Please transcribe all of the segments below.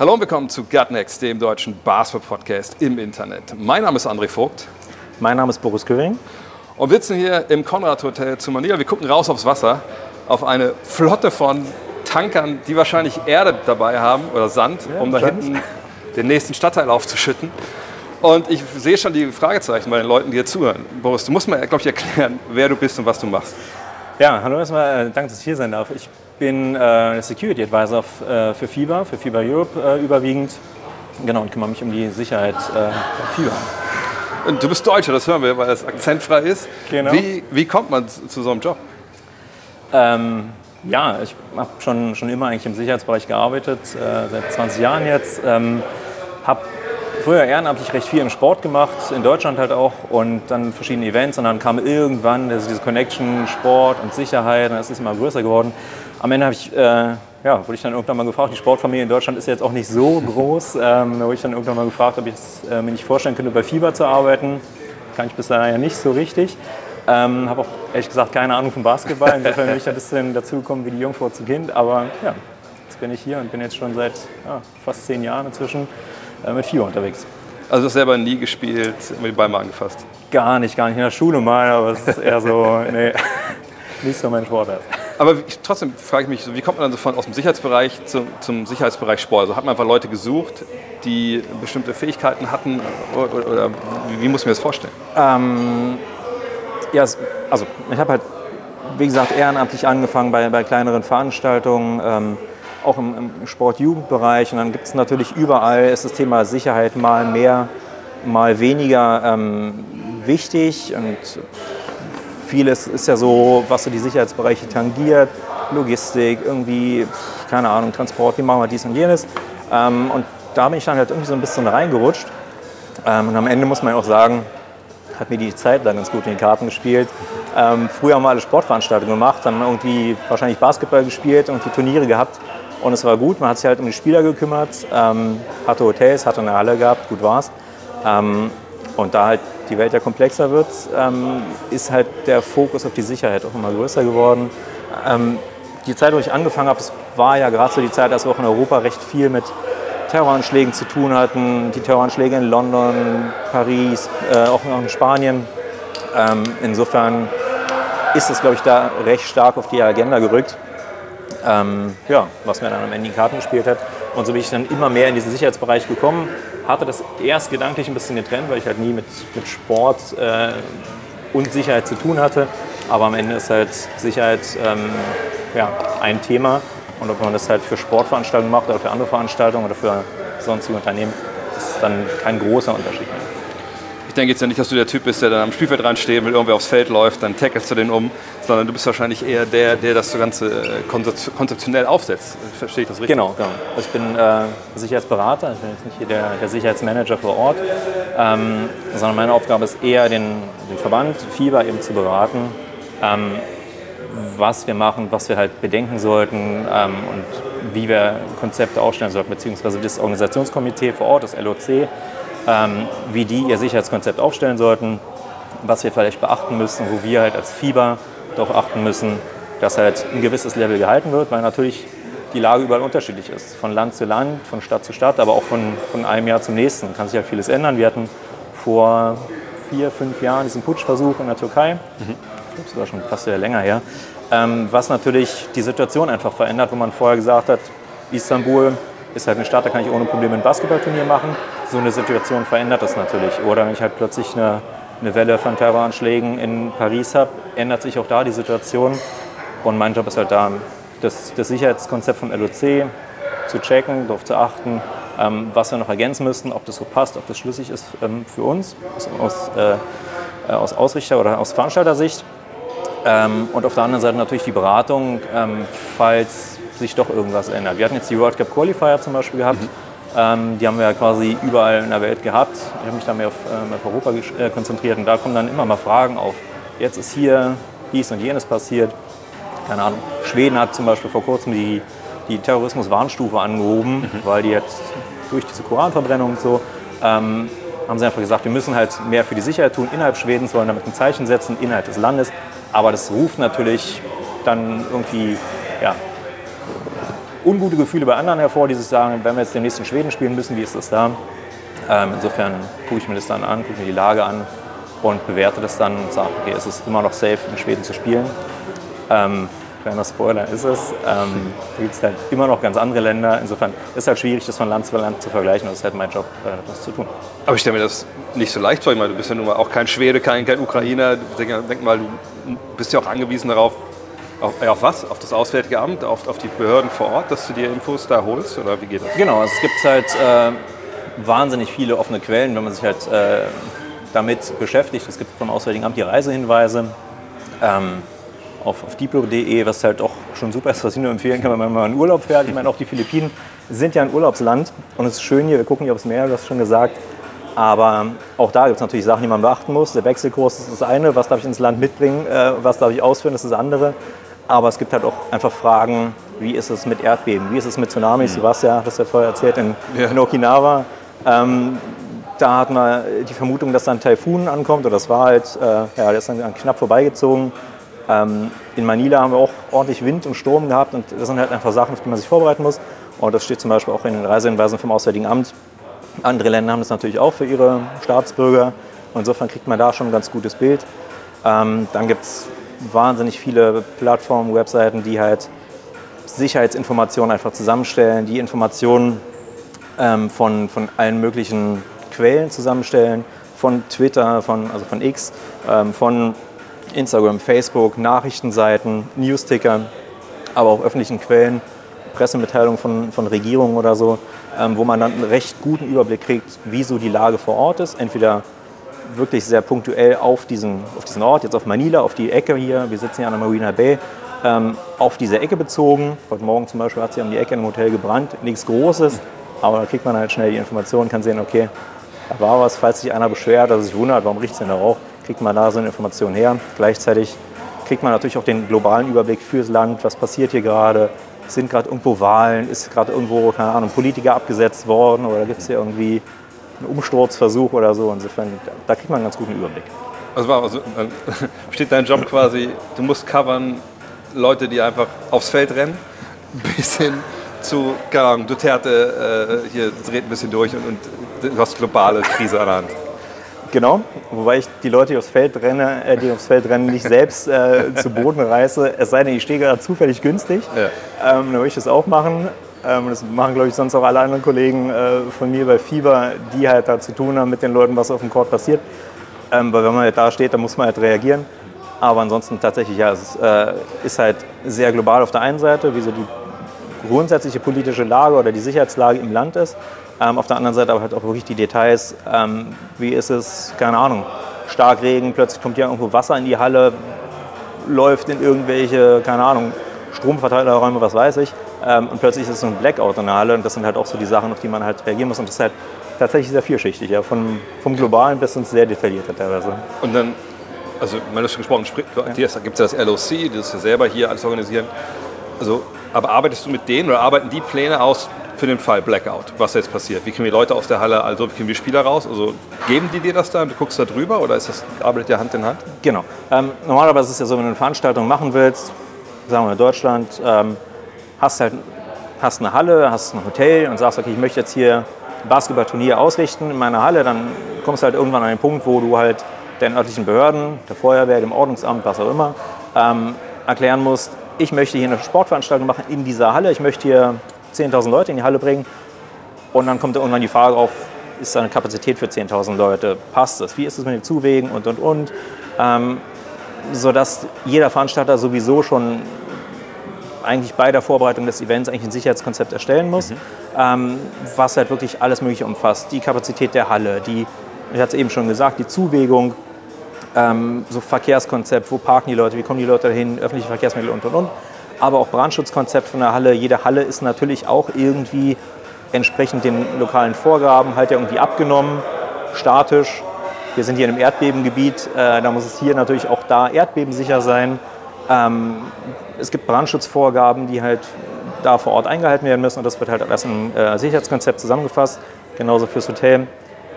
Hallo und willkommen zu Gutnext, dem deutschen Basketball-Podcast im Internet. Mein Name ist André Vogt Mein Name ist Boris Köring. und wir sitzen hier im Konrad Hotel zu Manila. Wir gucken raus aufs Wasser, auf eine Flotte von Tankern, die wahrscheinlich Erde dabei haben oder Sand, um da hinten den nächsten Stadtteil aufzuschütten. Und ich sehe schon die Fragezeichen bei den Leuten, die hier zuhören. Boris, du musst mir, glaube ich, erklären, wer du bist und was du machst. Ja, hallo erstmal, äh, danke, dass ich hier sein darf. Ich bin äh, Security Advisor äh, für FIBA, für FIBA Europe äh, überwiegend. Genau, und kümmere mich um die Sicherheit äh, bei FIBA. Und du bist Deutscher, das hören wir, weil das akzentfrei ist. Genau. Wie, wie kommt man zu, so einem Job? Ähm, ja, ich habe schon, schon immer eigentlich im Sicherheitsbereich gearbeitet, äh, seit 20 Jahren jetzt. Ähm, habe früher ehrenamtlich recht viel im Sport gemacht, in Deutschland halt auch und dann verschiedene Events und dann kam irgendwann diese Connection Sport und Sicherheit und das ist immer größer geworden. Am Ende habe ich, äh, ja, wurde ich dann irgendwann mal gefragt, die Sportfamilie in Deutschland ist ja jetzt auch nicht so groß, ähm, da wurde ich dann irgendwann mal gefragt, ob ich es äh, mir nicht vorstellen könnte, bei FIBA zu arbeiten. Kann ich bisher ja nicht so richtig. Ähm, habe auch ehrlich gesagt keine Ahnung vom Basketball. Insofern bin ich ein bisschen dazu gekommen wie die Jungfrau zu Kind. Aber ja, jetzt bin ich hier und bin jetzt schon seit ja, fast zehn Jahren inzwischen äh, mit FIBA unterwegs. Also du hast selber nie gespielt, immer die Ball mal angefasst. Gar nicht, gar nicht. In der Schule mal, aber es ist eher so, nee, nicht so mein Sportart. Aber trotzdem frage ich mich, wie kommt man dann so von, aus dem Sicherheitsbereich zum, zum Sicherheitsbereich Sport? Also hat man einfach Leute gesucht, die bestimmte Fähigkeiten hatten oder, oder, wie, muss mir das vorstellen? Ähm, ja, also ich habe halt, wie gesagt, ehrenamtlich angefangen bei, bei kleineren Veranstaltungen, ähm, auch im, im Sport-Jugendbereich. Und dann gibt es natürlich überall, ist das Thema Sicherheit mal mehr, mal weniger ähm, wichtig. Und vieles ist ja so, was so die Sicherheitsbereiche tangiert, Logistik, irgendwie, keine Ahnung, Transport, wie machen wir dies und jenes. Ähm, und da bin ich dann halt irgendwie so ein bisschen reingerutscht. Ähm, und am Ende muss man auch sagen, hat mir die Zeit dann ganz gut in die Karten gespielt. Ähm, früher haben wir alle Sportveranstaltungen gemacht, haben irgendwie wahrscheinlich Basketball gespielt, irgendwie Turniere gehabt und es war gut. Man hat sich halt um die Spieler gekümmert, ähm, hatte Hotels, hatte eine Halle gehabt, gut war's. Ähm, und da halt die Welt ja komplexer wird, ähm, ist halt der Fokus auf die Sicherheit auch immer größer geworden. Ähm, die Zeit, wo ich angefangen habe, war ja gerade so die Zeit, als wir auch in Europa recht viel mit Terroranschlägen zu tun hatten. Die Terroranschläge in London, Paris, äh, auch in Spanien. Ähm, insofern ist es, glaube ich, da recht stark auf die Agenda gerückt. Ähm, ja, was mir dann am Ende die Karten gespielt hat. Und so bin ich dann immer mehr in diesen Sicherheitsbereich gekommen. Hatte das erst gedanklich ein bisschen getrennt, weil ich halt nie mit, mit Sport äh, und Sicherheit zu tun hatte. Aber am Ende ist halt Sicherheit ähm, ja, ein Thema. Und ob man das halt für Sportveranstaltungen macht oder für andere Veranstaltungen oder für sonstige Unternehmen, ist dann kein großer Unterschied mehr. Ich denke jetzt ja nicht, dass du der Typ bist, der dann am Spielfeld reinsteht, wenn irgendwer aufs Feld läuft, dann tackelst du den um, sondern du bist wahrscheinlich eher der, der das Ganze äh, konzep- konzeptionell aufsetzt. Verstehe ich das richtig? Genau, genau. Also ich bin äh, Sicherheitsberater, ich bin jetzt nicht der, der Sicherheitsmanager vor Ort, ähm, sondern meine Aufgabe ist eher, den, den Verband FIBA eben zu beraten, ähm, was wir machen, was wir halt bedenken sollten ähm, und wie wir Konzepte aufstellen sollten, beziehungsweise das Organisationskomitee vor Ort, das LOC, wie die ihr Sicherheitskonzept aufstellen sollten, was wir vielleicht beachten müssen, wo wir halt als FIBA darauf achten müssen, dass halt ein gewisses Level gehalten wird, weil natürlich die Lage überall unterschiedlich ist, von Land zu Land, von Stadt zu Stadt, aber auch von, von einem Jahr zum nächsten kann sich halt vieles ändern. Wir hatten vor vier, fünf Jahren diesen Putschversuch in der Türkei, ich glaube, das war schon fast sehr länger her, ähm, was natürlich die Situation einfach verändert, wo man vorher gesagt hat, Istanbul ist halt eine Stadt, da kann ich ohne Probleme ein Basketballturnier machen. So eine Situation verändert das natürlich. Oder wenn ich halt plötzlich eine, eine Welle von Terroranschlägen in Paris habe, ändert sich auch da die Situation. Und mein Job ist halt da, das, das Sicherheitskonzept vom LOC zu checken, darauf zu achten, ähm, was wir noch ergänzen müssen, ob das so passt, ob das schlüssig ist ähm, für uns aus, aus, äh, aus Ausrichter- oder aus Veranstaltersicht. Ähm, und auf der anderen Seite natürlich die Beratung, ähm, falls sich doch irgendwas ändert. Wir hatten jetzt die World Cup Qualifier zum Beispiel gehabt. Ähm, die haben wir ja quasi überall in der Welt gehabt. Ich habe mich da mehr auf, ähm, auf Europa äh, konzentriert und da kommen dann immer mal Fragen auf. Jetzt ist hier dies und jenes passiert. Keine Ahnung. Schweden hat zum Beispiel vor kurzem die, die Terrorismus-Warnstufe angehoben, weil die jetzt durch diese Koranverbrennung und so ähm, haben sie einfach gesagt, wir müssen halt mehr für die Sicherheit tun innerhalb Schwedens, wollen damit ein Zeichen setzen innerhalb des Landes. Aber das ruft natürlich dann irgendwie ja, ungute Gefühle bei anderen hervor, die sich sagen, wenn wir jetzt den nächsten Schweden spielen müssen, wie ist das da? Ähm, insofern gucke ich mir das dann an, gucke mir die Lage an und bewerte das dann und sage, okay, es ist immer noch safe, in Schweden zu spielen. Ähm, kleiner Spoiler ist es. Ähm, da gibt es halt immer noch ganz andere Länder. Insofern ist es halt schwierig, das von Land zu Land zu vergleichen. Das ist halt mein Job, äh, das zu tun. Aber ich stelle mir das nicht so leicht vor. Ich meine, du bist ja nun mal auch kein Schwede, kein, kein Ukrainer. Denk, denk mal, du bist ja auch angewiesen darauf, auf, ja, auf was? Auf das Auswärtige Amt, auf, auf die Behörden vor Ort, dass du dir Infos da holst? Oder wie geht das? Genau, also es gibt halt äh, wahnsinnig viele offene Quellen, wenn man sich halt äh, damit beschäftigt. Es gibt vom Auswärtigen Amt die Reisehinweise ähm, auf, auf diplo.de, was halt auch schon super ist, was ich nur empfehlen kann, wenn man in Urlaub fährt. Ich meine, auch die Philippinen sind ja ein Urlaubsland und es ist schön hier, wir gucken hier aufs Meer, du hast schon gesagt. Aber auch da gibt es natürlich Sachen, die man beachten muss. Der Wechselkurs ist das eine, was darf ich ins Land mitbringen, äh, was darf ich ausführen, das ist das andere. Aber es gibt halt auch einfach Fragen, wie ist es mit Erdbeben, wie ist es mit Tsunamis, du warst ja, hast ja vorher erzählt, in, Ja. in Okinawa. Ähm, da hat man die Vermutung, dass da ein Taifun ankommt, oder das war halt, äh, ja, der ist dann knapp vorbeigezogen. Ähm, in Manila haben wir auch ordentlich Wind und Sturm gehabt und das sind halt einfach Sachen, auf die man sich vorbereiten muss. Und das steht zum Beispiel auch in den Reisehinweisen vom Auswärtigen Amt. Andere Länder haben das natürlich auch für ihre Staatsbürger. Und insofern kriegt man da schon ein ganz gutes Bild. Ähm, dann gibt es wahnsinnig viele Plattformen, Webseiten, die halt Sicherheitsinformationen einfach zusammenstellen, die Informationen ähm, von, von allen möglichen Quellen zusammenstellen, von Twitter, von, also von X, ähm, von Instagram, Facebook, Nachrichtenseiten, Newsticker, aber auch öffentlichen Quellen, Pressemitteilungen von, von Regierungen oder so, ähm, wo man dann einen recht guten Überblick kriegt, wie so die Lage vor Ort ist. Entweder wirklich sehr punktuell auf diesen, auf diesen Ort, jetzt auf Manila, auf die Ecke hier, wir sitzen hier an der Marina Bay, ähm, auf diese Ecke bezogen. Heute Morgen zum Beispiel hat sie um die Ecke im Hotel gebrannt, nichts Großes, aber da kriegt man halt schnell die Information, kann sehen, okay, da war was, falls sich einer beschwert, dass sich wundert, warum riecht es denn da Rauch, kriegt man da so eine Information her. Gleichzeitig kriegt man natürlich auch den globalen Überblick fürs Land, was passiert hier gerade, sind gerade irgendwo Wahlen, ist gerade irgendwo, keine Ahnung, Politiker abgesetzt worden? Oder gibt es hier irgendwie einen Umsturzversuch oder so. Insofern, da- da kriegt man einen ganz guten Überblick. Also, war also steht dein Job quasi, du musst covern Leute, die einfach aufs Feld rennen, bis hin zu, keine Ahnung, Duterte äh, hier dreht ein bisschen durch und, und du hast globale Krise an der Hand. Genau, wobei ich die Leute, die aufs Feld, renne, äh, die aufs Feld rennen, nicht selbst äh, zu Boden reiße. Es sei denn, ich stehe gerade zufällig günstig. Ja. Ähm, dann würde ich das auch machen. Ähm, das machen, glaube ich, sonst auch alle anderen Kollegen äh, von mir bei Fieber, die halt da zu tun haben mit den Leuten, was auf dem Court passiert. Ähm, weil wenn man halt da steht, dann muss man halt reagieren. Aber ansonsten tatsächlich, ja, es ist, äh, ist halt sehr global auf der einen Seite, wie so die grundsätzliche politische Lage oder die Sicherheitslage im Land ist. Ähm, auf der anderen Seite aber halt auch wirklich die Details. Wie ist es, keine Ahnung, Starkregen, plötzlich kommt ja irgendwo Wasser in die Halle, läuft in irgendwelche, keine Ahnung, Stromverteilerräume, was weiß ich. Ähm, und plötzlich ist es so ein Blackout in der Halle. Und das sind halt auch so die Sachen, auf die man halt reagieren muss. Und das ist halt tatsächlich sehr vielschichtig, ja, von, vom Globalen bis ins sehr Detaillierte teilweise. Und dann, also, man hat schon gesprochen, hier gibt es ja das LOC, das ja selber hier alles organisieren. Also, aber arbeitest du mit denen oder arbeiten die Pläne aus für den Fall Blackout, was jetzt passiert? Wie kriegen wir Leute aus der Halle, also wie kriegen wir Spieler raus? Also geben die dir das dann, du guckst da drüber oder ist das, arbeitet ihr Hand in Hand? Genau. Ähm, normalerweise ist es ja so, wenn du eine Veranstaltung machen willst, sagen wir in Deutschland, ähm, hast halt hast eine Halle, hast ein Hotel und sagst, okay, ich möchte jetzt hier ein Basketballturnier ausrichten in meiner Halle, dann kommst du halt irgendwann an den Punkt, wo du halt den örtlichen Behörden, der Feuerwehr, dem Ordnungsamt, was auch immer, ähm, erklären musst, ich möchte hier eine Sportveranstaltung machen in dieser Halle, ich möchte hier 10.000 Leute in die Halle bringen. Und dann kommt irgendwann die Frage auf, ist da eine Kapazität für 10.000 Leute, passt das, wie ist es mit den Zuwegen und und und, ähm, sodass jeder Veranstalter sowieso schon eigentlich bei der Vorbereitung des Events eigentlich ein Sicherheitskonzept erstellen muss, ähm, was halt wirklich alles Mögliche umfasst. Die Kapazität der Halle, die, ich hatte es eben schon gesagt, die Zuwägung, ähm, so Verkehrskonzept, wo parken die Leute, wie kommen die Leute dahin, öffentliche Verkehrsmittel und und und. Aber auch Brandschutzkonzept von der Halle. Jede Halle ist natürlich auch irgendwie entsprechend den lokalen Vorgaben halt ja irgendwie abgenommen, statisch. Wir sind hier in einem Erdbebengebiet, äh, da muss es hier natürlich auch da erdbebensicher sein. Ähm, es gibt Brandschutzvorgaben, die halt da vor Ort eingehalten werden müssen und das wird halt alles im äh, Sicherheitskonzept zusammengefasst, genauso fürs Hotel.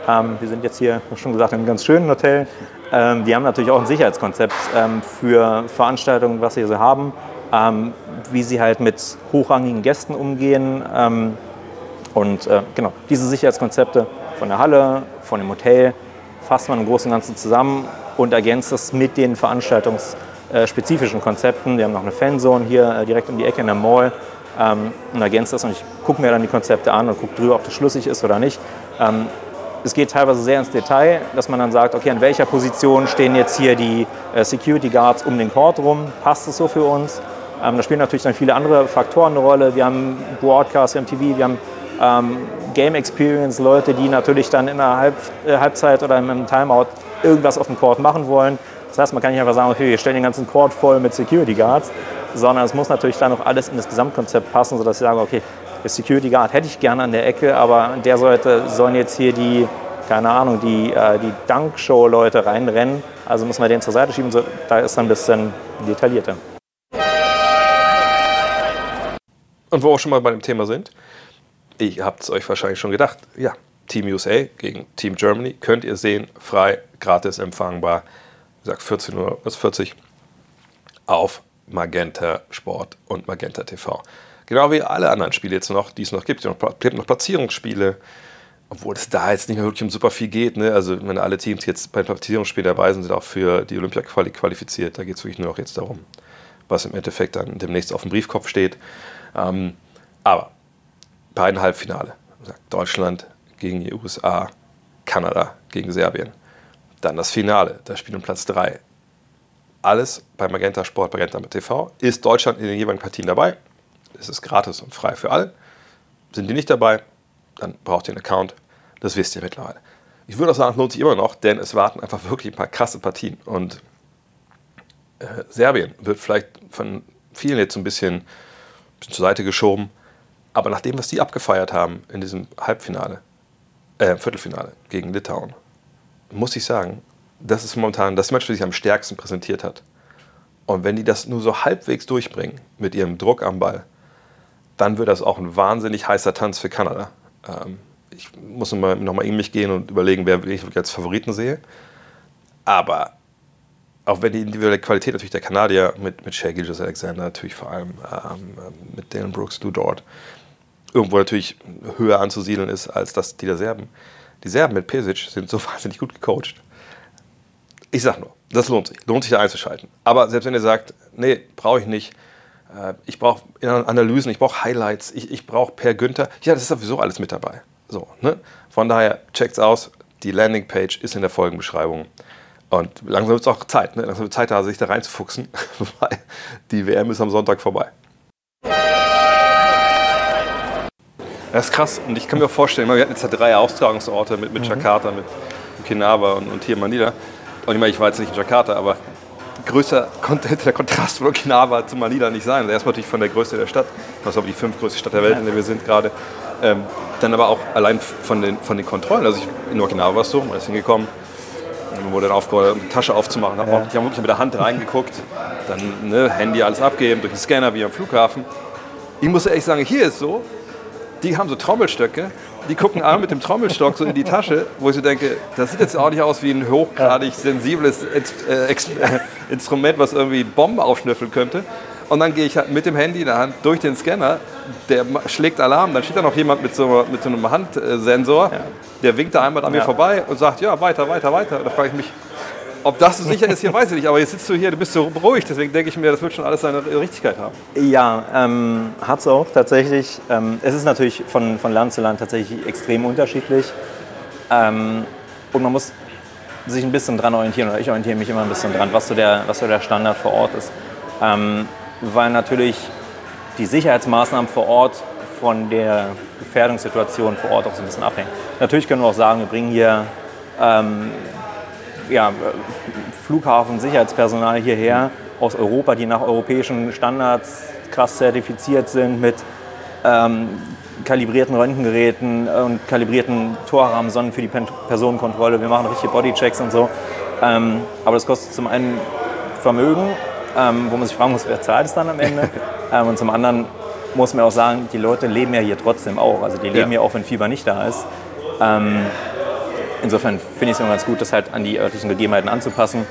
Ähm, wir sind jetzt hier, schon gesagt, in einem ganz schönen Hotel. Ähm, die haben natürlich auch ein Sicherheitskonzept ähm, für Veranstaltungen, was sie so haben, ähm, wie sie halt mit hochrangigen Gästen umgehen. Ähm, und äh, genau, diese Sicherheitskonzepte von der Halle, von dem Hotel, fasst man im Großen und Ganzen zusammen und ergänzt es mit den veranstaltungsspezifischen Konzepten. Wir haben noch eine Fanzone hier äh, direkt um die Ecke in der Mall ähm, und ergänzt das. Und ich gucke mir dann die Konzepte an und gucke drüber, ob das schlüssig ist oder nicht. Ähm, es geht teilweise sehr ins Detail, dass man dann sagt, okay, an welcher Position stehen jetzt hier die äh, Security Guards um den Court rum? Passt es so für uns? Ähm, da spielen natürlich dann viele andere Faktoren eine Rolle. Wir haben Broadcast, wir haben TV, wir haben ähm, Game Experience, Leute, die natürlich dann in der Halb, äh, Halbzeit oder im Timeout irgendwas auf dem Court machen wollen. Das heißt, man kann nicht einfach sagen, okay, wir stellen den ganzen Court voll mit Security Guards, sondern es muss natürlich dann auch alles in das Gesamtkonzept passen, sodass ich sage, okay, der Security Guard hätte ich gerne an der Ecke, aber der sollte, sollen jetzt hier die, keine Ahnung, die, äh, die Dunk-Show-Leute reinrennen. Also muss man den zur Seite schieben. So, da ist dann ein bisschen detaillierter. Und wo wir auch schon mal bei dem Thema sind, ihr habt es euch wahrscheinlich schon gedacht, ja, Team USA gegen Team Germany könnt ihr sehen, frei, gratis empfangbar, gesagt 14 Uhr bis 40 auf Magenta Sport und Magenta TV. Genau wie alle anderen Spiele jetzt noch, die es noch gibt. Es gibt noch Platzierungsspiele, obwohl es da jetzt nicht mehr wirklich um super viel geht. Ne? Also wenn alle Teams jetzt bei Platzierungsspielen dabei sind, sind auch für die Olympia qualifiziert. Da geht es wirklich nur noch jetzt darum, was im Endeffekt dann demnächst auf dem Briefkopf steht. Ähm, aber beiden Halbfinale. Deutschland gegen die USA, Kanada gegen Serbien. Dann das Finale, da spielt um Platz 3. Alles bei Magenta Sport, Magenta TV. Ist Deutschland in den jeweiligen Partien dabei? Es ist gratis und frei für alle. Sind die nicht dabei, dann braucht ihr einen Account. Das wisst ihr mittlerweile. Ich würde auch sagen, es lohnt sich immer noch, denn es warten einfach wirklich ein paar krasse Partien. Und äh, Serbien wird vielleicht von vielen jetzt so ein bisschen, ein bisschen zur Seite geschoben. Aber nach dem, was die abgefeiert haben in diesem Halbfinale, äh, Viertelfinale gegen Litauen, muss ich sagen, das ist momentan das Match, das sich am stärksten präsentiert hat. Und wenn die das nur so halbwegs durchbringen mit ihrem Druck am Ball, dann wird das auch ein wahnsinnig heißer Tanz für Kanada. Ähm, ich muss nochmal noch mal in mich gehen und überlegen, wer ich als Favoriten sehe. Aber auch wenn die individuelle Qualität natürlich der Kanadier mit, mit Shea Gilgis Alexander, natürlich vor allem ähm, mit Dalen Brooks, Lou Dort, irgendwo natürlich höher anzusiedeln ist als das die der Serben. Die Serben mit Pesic sind so wahnsinnig gut gecoacht. Ich sag nur, das lohnt sich. Lohnt sich da einzuschalten. Aber selbst wenn ihr sagt, nee, brauche ich nicht, äh, ich brauche Analysen, ich brauche Highlights, ich, ich brauche Per Günther, ja, das ist sowieso alles mit dabei. So, ne? Von daher, checkt's aus. Die Landingpage ist in der Folgenbeschreibung. Und langsam wird es auch Zeit, ne? langsam wird Zeit da, sich da reinzufuchsen, weil die WM ist am Sonntag vorbei. Das ist krass. Und ich kann mir auch vorstellen, wir hatten jetzt ja drei Austragungsorte mit, mit mhm. Jakarta, mit Okinawa und, und hier Manila. Und ich meine, ich war jetzt nicht in Jakarta, aber größer konnte der Kontrast von Okinawa zu Manila nicht sein. Erstmal natürlich von der Größe der Stadt, was aber die fünftgrößte Stadt der Welt, in der wir sind gerade. Ähm, dann aber auch allein von den, von den Kontrollen. Also ich, in Okinawa war es so, man ist hingekommen, man wurde dann aufgehört, die Tasche aufzumachen. Ja. Die haben wirklich mit der Hand reingeguckt, dann ne, Handy alles abgeben, durch den Scanner wie am Flughafen. Ich muss ehrlich sagen, hier ist so, die haben so Trommelstöcke, die gucken alle mit dem Trommelstock so in die Tasche, wo ich so denke, das sieht jetzt auch nicht aus wie ein hochgradig sensibles äh, äh, Instrument, was irgendwie Bomben aufschnüffeln könnte. Und dann gehe ich halt mit dem Handy in der Hand durch den Scanner, der schlägt Alarm, dann steht da noch jemand mit so, mit so einem Handsensor, ja. der winkt da einmal an mir ja. vorbei und sagt, ja, weiter, weiter, weiter. Da frage ich mich, ob das so sicher ist, hier weiß ich nicht. Aber jetzt sitzt du hier, du bist so beruhigt. Deswegen denke ich mir, das wird schon alles seine Richtigkeit haben. Ja, ähm, hat es auch tatsächlich. Ähm, es ist natürlich von, von Land zu Land tatsächlich extrem unterschiedlich. Ähm, und man muss sich ein bisschen dran orientieren, oder ich orientiere mich immer ein bisschen dran, was so der, was so der Standard vor Ort ist. Ähm, weil natürlich die Sicherheitsmaßnahmen vor Ort von der Gefährdungssituation vor Ort auch so ein bisschen abhängen. Natürlich können wir auch sagen, wir bringen hier ähm, ja, Flughafen, Sicherheitspersonal hierher aus Europa, die nach europäischen Standards krass zertifiziert sind mit ähm, kalibrierten Röntgengeräten und kalibrierten Torrahmensonnen für die Pen- Personenkontrolle. Wir machen richtige Bodychecks und so. Ähm, aber das kostet zum einen Vermögen, ähm, wo man sich fragen muss, wer zahlt es dann am Ende? ähm, und zum anderen muss man auch sagen, die Leute leben ja hier trotzdem auch. Also die leben ja, Ja. auch, wenn Fieber nicht da ist. Insofern finde ich es immer ganz gut, das halt an die örtlichen Gegebenheiten anzupassen.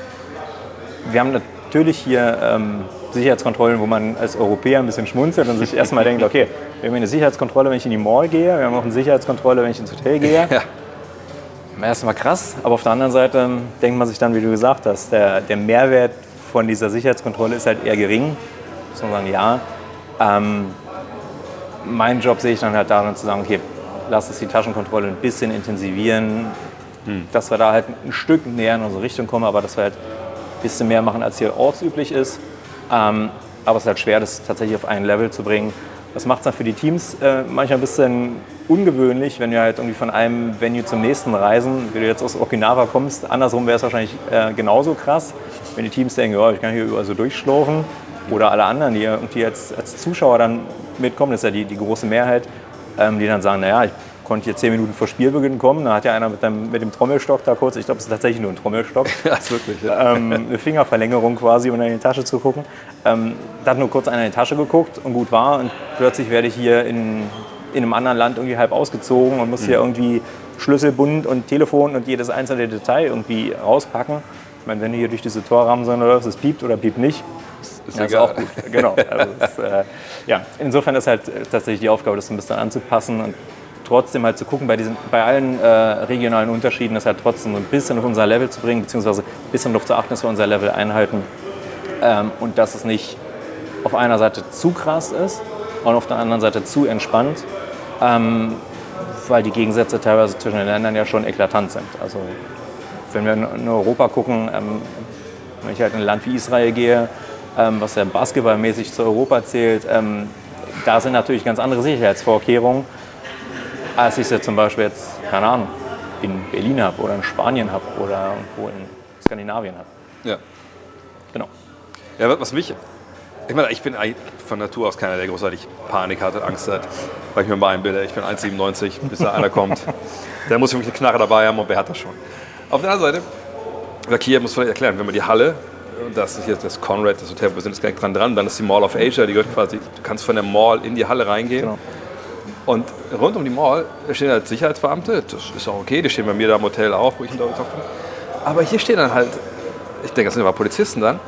Wir haben natürlich hier ähm, Sicherheitskontrollen, wo man als Europäer ein bisschen schmunzelt und sich erstmal denkt, okay, wir haben hier eine Sicherheitskontrolle, wenn ich in die Mall gehe, wir haben auch eine Sicherheitskontrolle, wenn ich ins Hotel gehe. Ja. Erstmal krass, aber auf der anderen Seite ähm, denkt man sich dann, wie du gesagt hast, der, der Mehrwert von dieser Sicherheitskontrolle ist halt eher gering. Muss man sagen, ja. Ähm, mein Job sehe ich dann halt darin zu sagen, okay, lass uns die Taschenkontrolle ein bisschen intensivieren, dass wir da halt ein Stück näher in unsere Richtung kommen, aber dass wir halt ein bisschen mehr machen, als hier ortsüblich ist. Ähm, aber es ist halt schwer, das tatsächlich auf ein Level zu bringen. Das macht es dann für die Teams äh, manchmal ein bisschen ungewöhnlich, wenn wir halt irgendwie von einem Venue zum nächsten reisen. Wenn du jetzt aus Okinawa kommst, andersrum wäre es wahrscheinlich äh, genauso krass, wenn die Teams denken, ich kann hier überall so durchschlaufen. Oder alle anderen, die irgendwie als, als Zuschauer dann mitkommen, das ist ja die, die große Mehrheit, ähm, die dann sagen, naja, ich konnte hier zehn Minuten vor Spielbeginn kommen, da hat ja einer mit dem, mit dem Trommelstock da kurz, ich glaube, es ist tatsächlich nur ein Trommelstock, Ja, ist wirklich. Ja. ähm, eine Fingerverlängerung quasi, um in die Tasche zu gucken. Ähm, da hat nur kurz einer in die Tasche geguckt und gut war und plötzlich werde ich hier in, in einem anderen Land irgendwie halb ausgezogen und muss hier irgendwie Schlüsselbund und Telefon und jedes einzelne Detail irgendwie rauspacken. Ich meine, wenn du hier durch diese Torrahmen so läufst, es piept oder piept nicht, Ist ja, ist auch gut. Genau. Also es, äh, ja, insofern ist halt tatsächlich die Aufgabe, das ein bisschen anzupassen und trotzdem halt zu gucken, bei, diesen, bei allen äh, regionalen Unterschieden, das halt trotzdem ein bisschen auf unser Level zu bringen, beziehungsweise ein bisschen darauf zu achten, dass wir unser Level einhalten ähm, und dass es nicht auf einer Seite zu krass ist und auf der anderen Seite zu entspannt, ähm, weil die Gegensätze teilweise zwischen den Ländern ja schon eklatant sind. Also wenn wir in Europa gucken, ähm, wenn ich halt in ein Land wie Israel gehe, ähm, was ja basketballmäßig zu Europa zählt, ähm, da sind natürlich ganz andere Sicherheitsvorkehrungen, als ich sie zum Beispiel jetzt, keine Ahnung, in Berlin habe oder in Spanien habe oder irgendwo in Skandinavien habe. Ja. Genau. Ja, was mich. Ich meine, ich bin von Natur aus keiner, der großartig Panik hatte, Angst hat, weil ich mir mal einbilde, ich bin 1,97, bis da einer kommt. Der muss wirklich eine Knarre dabei haben und wer hat das schon? Auf der anderen Seite, gesagt, hier muss vielleicht erklären, wenn man die Halle, und das ist jetzt das Conrad, das Hotel, wir sind jetzt gar nicht dran dran, dann ist die Mall of Asia, die gehört quasi, du kannst von der Mall in die Halle reingehen. Genau. Und rund um die Mall stehen halt Sicherheitsbeamte, das ist auch okay, die stehen bei mir da im Hotel auch, wo ich da gezockt habe. Aber hier stehen dann halt, ich denke, das sind aber Polizisten dann,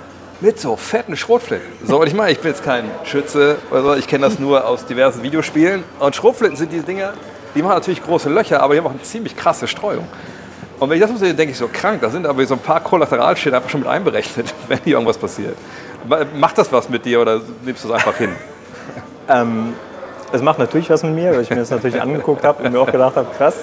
mit so fetten Schrotflinten. So, und ich meine, ich bin jetzt kein Schütze, also ich kenne das nur aus diversen Videospielen. Und Schrotflinten sind diese Dinger, die machen natürlich große Löcher, aber die haben auch eine ziemlich krasse Streuung. Und wenn ich das so sehe, denke ich so, krank, da sind aber so ein paar Kollateralschäden einfach schon mit einberechnet, wenn hier irgendwas passiert. Macht das was mit dir oder nimmst du es einfach hin? Ähm, es macht natürlich was mit mir, weil ich mir das natürlich angeguckt habe und mir auch gedacht habe, krass.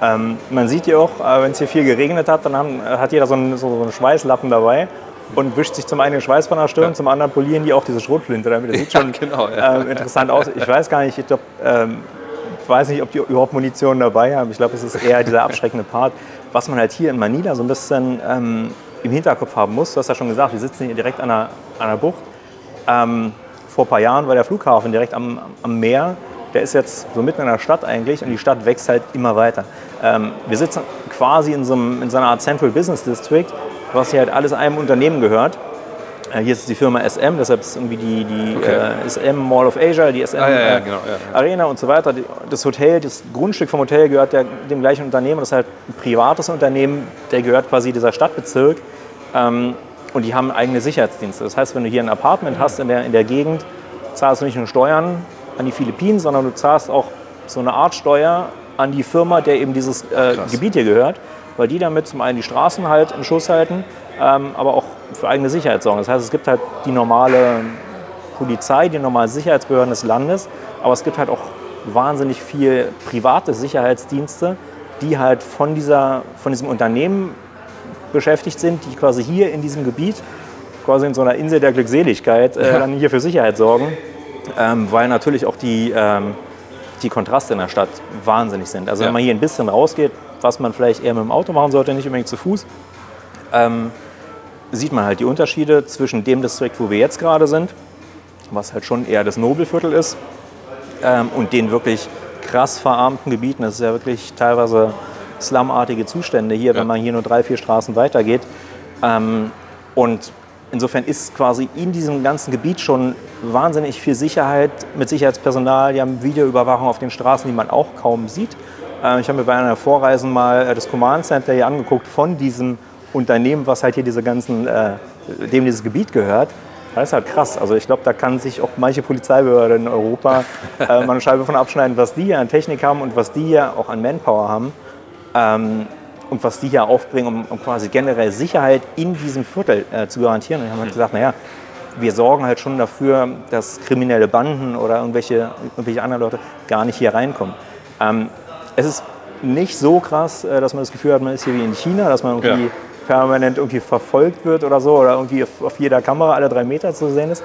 Ähm, man sieht hier auch, äh, wenn es hier viel geregnet hat, dann haben, äh, hat jeder so einen, so einen Schweißlappen dabei und wischt sich zum einen den Schweiß von der Stirn, Ja. zum anderen polieren die auch diese Schrotflinte damit. Das sieht Ja, schon genau, ja. ähm, interessant aus. Ich weiß gar nicht, ich, glaub, ähm, ich weiß nicht, ob die überhaupt Munition dabei haben. Ich glaube, es ist eher dieser abschreckende Part. Was man halt hier in Manila so ein bisschen ähm, im Hinterkopf haben muss, du hast ja schon gesagt, wir sitzen hier direkt an einer, an einer Bucht. Vor ein paar Jahren war der Flughafen direkt am, am Meer. Der ist jetzt so mitten in der Stadt eigentlich und die Stadt wächst halt immer weiter. Ähm, wir sitzen quasi in so, einem, in so einer Art Central Business District, was hier halt alles einem Unternehmen gehört. Äh, hier ist die Firma SM, deshalb ist irgendwie die, die Okay. äh, SM Mall of Asia, die SM Ah, ja, ja, äh, genau, ja. Arena und so weiter. Das Hotel, das Grundstück vom Hotel gehört der, dem gleichen Unternehmen. Das ist halt ein privates Unternehmen, der gehört quasi dieser Stadtbezirk. Ähm, und die haben eigene Sicherheitsdienste. Das heißt, wenn du hier ein Apartment hast in der, in der Gegend, zahlst du nicht nur Steuern an die Philippinen, sondern du zahlst auch so eine Art Steuer an die Firma, der eben dieses äh. Gebiet hier gehört, weil die damit zum einen die Straßen halt im Schuss halten, ähm, aber auch für eigene Sicherheit sorgen. Das heißt, es gibt halt die normale Polizei, die normalen Sicherheitsbehörden des Landes, aber es gibt halt auch wahnsinnig viel private Sicherheitsdienste, die halt von, dieser, von diesem Unternehmen beschäftigt sind, die quasi hier in diesem Gebiet, quasi in so einer Insel der Glückseligkeit, äh, dann hier für Sicherheit sorgen, ähm, weil natürlich auch die, ähm, die Kontraste in der Stadt wahnsinnig sind. Also Ja. wenn man hier ein bisschen rausgeht, was man vielleicht eher mit dem Auto machen sollte, nicht unbedingt zu Fuß, ähm, sieht man halt die Unterschiede zwischen dem Distrikt, wo wir jetzt gerade sind, was halt schon eher das Nobelviertel ist, ähm, und den wirklich krass verarmten Gebieten. Das ist ja wirklich teilweise slumartige Zustände hier, Ja. wenn man hier nur drei, vier Straßen weitergeht. Ähm, und insofern ist quasi in diesem ganzen Gebiet schon wahnsinnig viel Sicherheit mit Sicherheitspersonal. Die haben Videoüberwachung auf den Straßen, die man auch kaum sieht. Äh, ich habe mir bei einer Vorreisen mal äh, das Command Center hier angeguckt von diesem Unternehmen, was halt hier diese ganzen, äh, dem dieses Gebiet gehört. Das ist halt krass. Also ich glaube, da kann sich auch manche Polizeibehörde in Europa äh, mal eine Scheibe von abschneiden, was die hier an Technik haben und was die hier auch an Manpower haben. Ähm, und was die hier aufbringen, um, um quasi generell Sicherheit in diesem Viertel äh, zu garantieren. Und wir haben halt gesagt, naja, wir sorgen halt schon dafür, dass kriminelle Banden oder irgendwelche, irgendwelche anderen Leute gar nicht hier reinkommen. Ähm, es ist nicht so krass, äh, dass man das Gefühl hat, man ist hier wie in China, dass man irgendwie Ja. permanent irgendwie verfolgt wird oder so oder irgendwie auf, auf jeder Kamera alle drei Meter zu sehen ist.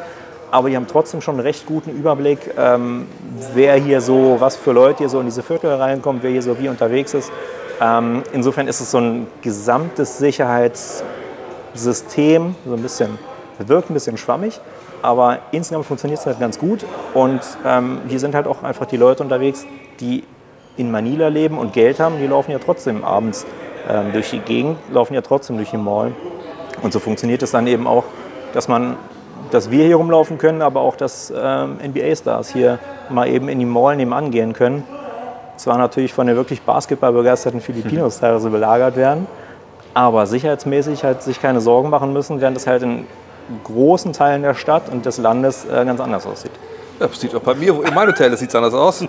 Aber die haben trotzdem schon einen recht guten Überblick, ähm, wer hier so, was für Leute hier so in diese Viertel reinkommen, wer hier so wie unterwegs ist. Ähm, insofern ist es so ein gesamtes Sicherheitssystem, so ein bisschen, wirkt ein bisschen schwammig, aber insgesamt funktioniert es halt ganz gut. Und ähm, hier sind halt auch einfach die Leute unterwegs, die in Manila leben und Geld haben, die laufen ja trotzdem abends ähm, durch die Gegend, laufen ja trotzdem durch die Mall. Und so funktioniert es dann eben auch, dass man, dass wir hier rumlaufen können, aber auch, dass ähm, NBA-Stars hier mal eben in die Mall nebenan gehen können. Zwar natürlich von den wirklich basketballbegeisterten Filipinos teilweise belagert werden, aber sicherheitsmäßig halt sich keine Sorgen machen müssen, während es halt in großen Teilen der Stadt und des Landes äh, ganz anders aussieht. Ja, das sieht auch bei mir, in meinem Hotel sieht es anders aus.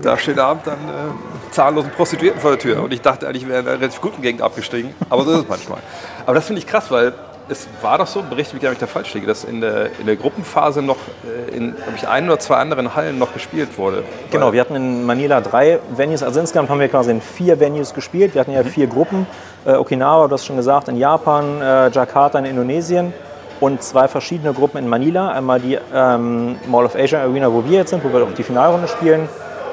Da steht Abend dann äh, zahllosen Prostituierten vor der Tür. Und ich dachte eigentlich, wir wären in einer relativ guten Gegend abgestiegen. Aber so ist es manchmal. Aber das finde ich krass, weil es war doch so, berichte mich, wenn ich da falsch liege, dass in der, in der Gruppenphase noch äh, in, ich, ein oder zwei anderen Hallen noch gespielt wurde. Genau, wir hatten in Manila drei Venues, also insgesamt haben wir quasi in vier Venues gespielt. Wir hatten ja vier Gruppen, äh, Okinawa, du hast schon gesagt, in Japan, äh, Jakarta in Indonesien und zwei verschiedene Gruppen in Manila. Einmal die ähm, Mall of Asia Arena, wo wir jetzt sind, wo wir auch die Finalrunde spielen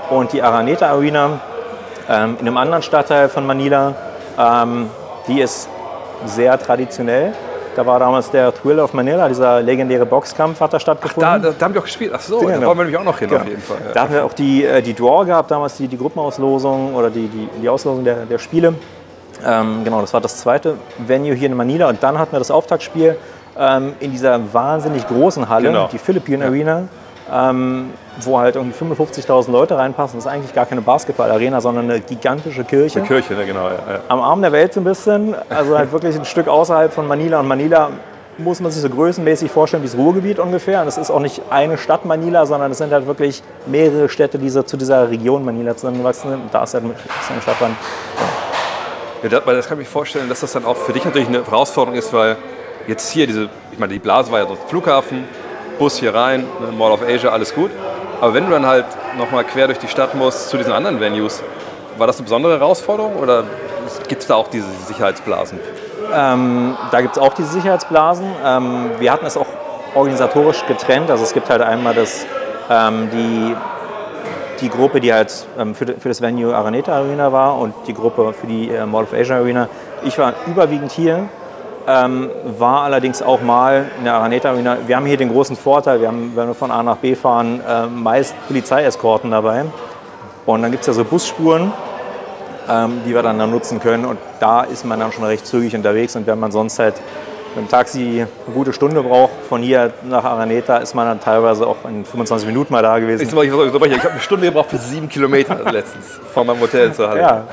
und die Araneta Arena ähm, in einem anderen Stadtteil von Manila. Ähm, die ist sehr traditionell. Da war damals der Thrill of Manila, dieser legendäre Boxkampf hat da stattgefunden. Da, da, da haben wir auch gespielt. Ach so, da Genau. wollen wir nämlich auch noch hin, Genau. auf jeden Fall. Da hatten wir auch die, äh, die Draw gehabt, damals die, die Gruppenauslosung oder die, die, die Auslosung der, der Spiele. Ähm, genau, das war das zweite Venue hier in Manila. Und dann hatten wir das Auftaktspiel ähm, in dieser wahnsinnig großen Halle, Genau. die Philippine Arena, ähm, wo halt irgendwie 55.000 Leute reinpassen. Das ist eigentlich gar keine Basketball-Arena, sondern eine gigantische Kirche. Kirche, ne, genau. Ja, ja. Am Arm der Welt so ein bisschen, also halt wirklich ein Stück außerhalb von Manila. Und Manila muss man sich so größenmäßig vorstellen wie das Ruhrgebiet ungefähr. Und es ist auch nicht eine Stadt Manila, sondern es sind halt wirklich mehrere Städte, die so zu dieser Region Manila zusammengewachsen sind. Und da ist halt eine Stadt dran. Ja, das, weil das kann ich mir vorstellen, dass das dann auch für dich natürlich eine Herausforderung ist, weil jetzt hier diese, ich meine, die Blase war ja so Flughafen, Bus hier rein, ne, Mall of Asia, alles gut. Aber wenn du dann halt nochmal quer durch die Stadt musst zu diesen anderen Venues, war das eine besondere Herausforderung oder gibt es da auch diese Sicherheitsblasen? Ähm, da gibt es auch diese Sicherheitsblasen. Ähm, wir hatten es auch organisatorisch getrennt. Also es gibt halt einmal das, ähm, die, die Gruppe, die halt ähm, für, für das Venue Araneta Arena war und die Gruppe für die äh, Mall of Asia Arena. Ich war überwiegend hier, ähm, war allerdings auch mal in der Araneta Arena. Wir haben hier den großen Vorteil, wir haben, wenn wir von A nach B fahren, äh, meist Polizeieskorten dabei. Und dann gibt es ja so Busspuren, ähm, die wir dann, dann nutzen können. Und da ist man dann schon recht zügig unterwegs. Und wenn man sonst halt mit dem Taxi eine gute Stunde braucht, von hier nach Araneta, ist man dann teilweise auch in 25 Minuten mal da gewesen. Ich, ich, ich, ich habe eine Stunde gebraucht für sieben Kilometer letztens von meinem Hotel zur Halle. Ja,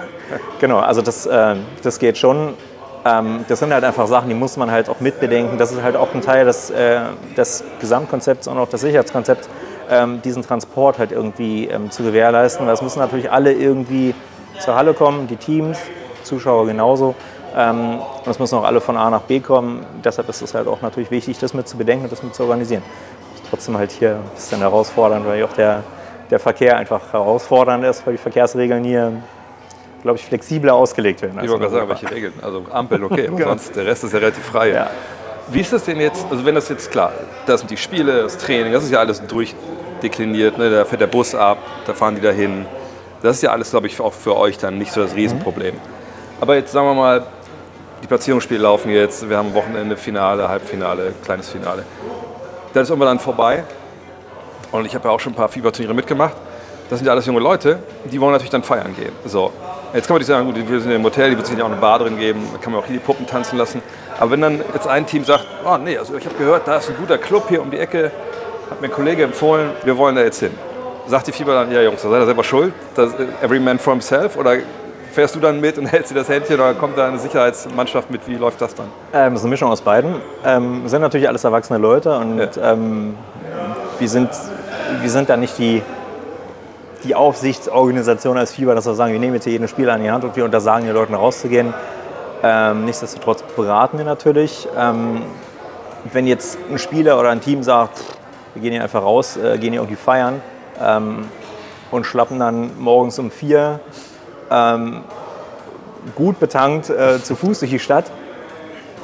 genau. Also das, äh, das geht schon. Ähm, das sind halt einfach Sachen, die muss man halt auch mitbedenken. Das ist halt auch ein Teil des, äh, des Gesamtkonzepts und auch des Sicherheitskonzepts, ähm, diesen Transport halt irgendwie ähm, zu gewährleisten. Das müssen natürlich alle irgendwie zur Halle kommen, die Teams, Zuschauer genauso. Ähm, und es müssen auch alle von A nach B kommen. Deshalb ist es halt auch natürlich wichtig, das mit zu bedenken und das mit zu organisieren. Ist trotzdem halt hier ein bisschen herausfordernd, weil auch der, der Verkehr einfach herausfordernd ist, weil die Verkehrsregeln hier, glaube ich, flexibler ausgelegt werden. Ich wollte gerade sagen, welche Regeln. Also Ampeln, okay, aber sonst der Rest ist ja relativ frei. Ja. Wie ist das denn jetzt, also wenn das jetzt klar, das sind die Spiele, das Training, das ist ja alles durchdekliniert, ne? da fährt der Bus ab, da fahren die dahin. Das ist ja alles, glaube ich, auch für euch dann nicht so das Riesenproblem. Aber jetzt sagen wir mal, die Platzierungsspiele laufen jetzt, wir haben Wochenende, Finale, Halbfinale, kleines Finale. Das ist irgendwann dann vorbei. Und ich habe ja auch schon ein paar Fieberturniere mitgemacht. Das sind ja alles junge Leute, die wollen natürlich dann feiern gehen. So. Jetzt kann man nicht sagen, gut, wir sind im Hotel, die wird sich ja auch eine Bar drin geben, kann man auch hier die Puppen tanzen lassen. Aber wenn dann jetzt ein Team sagt, oh nee, also ich habe gehört, da ist ein guter Club hier um die Ecke, hat mir ein Kollege empfohlen, wir wollen da jetzt hin. Sagt die Fieber dann, ja Jungs, da seid ihr selber schuld, das, every man for himself? Oder fährst du dann mit und hältst dir das Händchen oder kommt da eine Sicherheitsmannschaft mit? Wie läuft das dann? Ähm, das ist eine Mischung aus beiden. Ähm, sind natürlich alles erwachsene Leute und Ja. ähm, wir, sind, wir sind da nicht die, die Aufsichtsorganisation als Fieber, dass wir sagen, wir nehmen jetzt hier jeden Spieler an die Hand und wir untersagen den Leuten rauszugehen. Ähm, nichtsdestotrotz beraten wir natürlich. Ähm, wenn jetzt ein Spieler oder ein Team sagt, wir gehen hier einfach raus, äh, gehen hier irgendwie feiern ähm, und schlappen dann morgens um vier ähm, gut betankt äh, zu Fuß durch die Stadt,